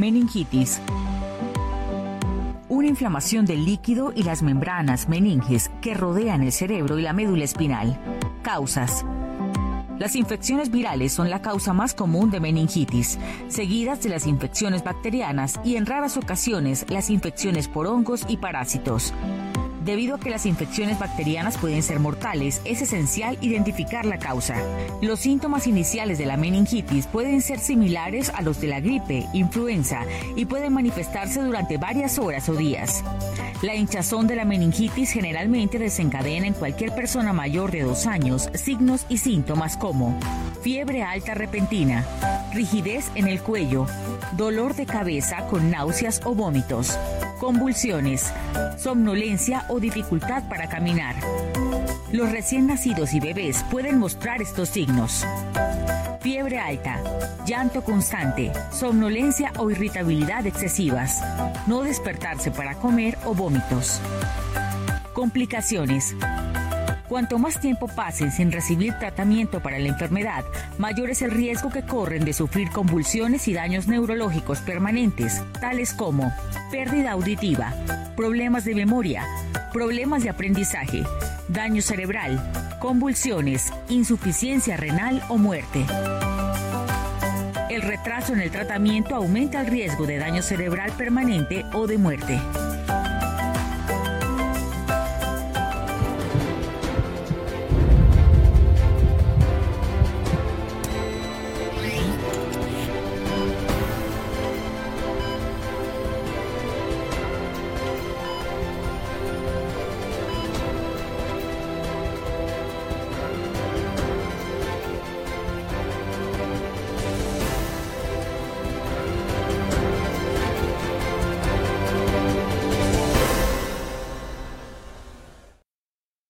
Meningitis una inflamación del líquido y las membranas meninges que rodean el cerebro y la médula espinal. Causas. Las infecciones virales son la causa más común de meningitis, seguidas de las infecciones bacterianas y en raras ocasiones las infecciones por hongos y parásitos. Debido a que las infecciones bacterianas pueden ser mortales, es esencial identificar la causa. Los síntomas iniciales de la meningitis pueden ser similares a los de la gripe, influenza y pueden manifestarse durante varias horas o días. La hinchazón de la meningitis generalmente desencadena en cualquier persona mayor de dos años signos y síntomas como fiebre alta repentina, rigidez en el cuello, dolor de cabeza con náuseas o vómitos, convulsiones, somnolencia o dificultad para caminar. Los recién nacidos y bebés pueden mostrar estos signos. Fiebre alta, llanto constante, somnolencia o irritabilidad excesivas, no despertarse para comer o vómitos. Complicaciones Cuanto más tiempo pasen sin recibir tratamiento para la enfermedad, mayor es el riesgo que corren de sufrir convulsiones y daños neurológicos permanentes, tales como pérdida auditiva, problemas de memoria, problemas de aprendizaje, daño cerebral, convulsiones, insuficiencia renal o muerte. El retraso en el tratamiento aumenta el riesgo de daño cerebral permanente o de muerte.